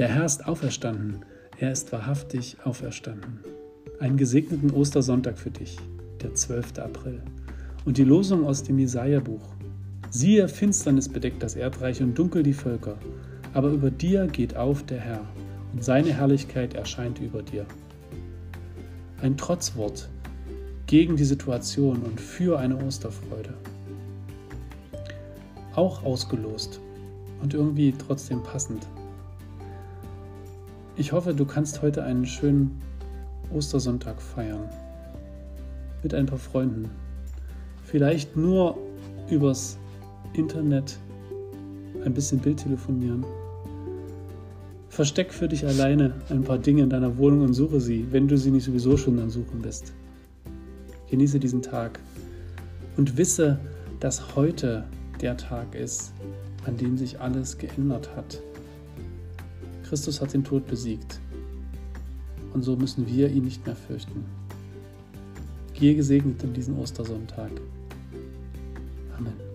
Der Herr ist auferstanden, er ist wahrhaftig auferstanden. Einen gesegneten Ostersonntag für dich, der 12. April. Und die Losung aus dem Jesaja-Buch. Siehe, Finsternis bedeckt das Erdreich und dunkel die Völker, aber über dir geht auf der Herr, und seine Herrlichkeit erscheint über dir. Ein Trotzwort gegen die Situation und für eine Osterfreude. Auch ausgelost und irgendwie trotzdem passend. Ich hoffe, du kannst heute einen schönen Ostersonntag feiern. Mit ein paar Freunden. Vielleicht nur übers Internet ein bisschen Bild telefonieren. Versteck für dich alleine ein paar Dinge in deiner Wohnung und suche sie, wenn du sie nicht sowieso schon am Suchen bist. Genieße diesen Tag und wisse, dass heute der Tag ist, an dem sich alles geändert hat. Christus hat den Tod besiegt. Und so müssen wir ihn nicht mehr fürchten. Gehe gesegnet in diesen Ostersonntag. Amen.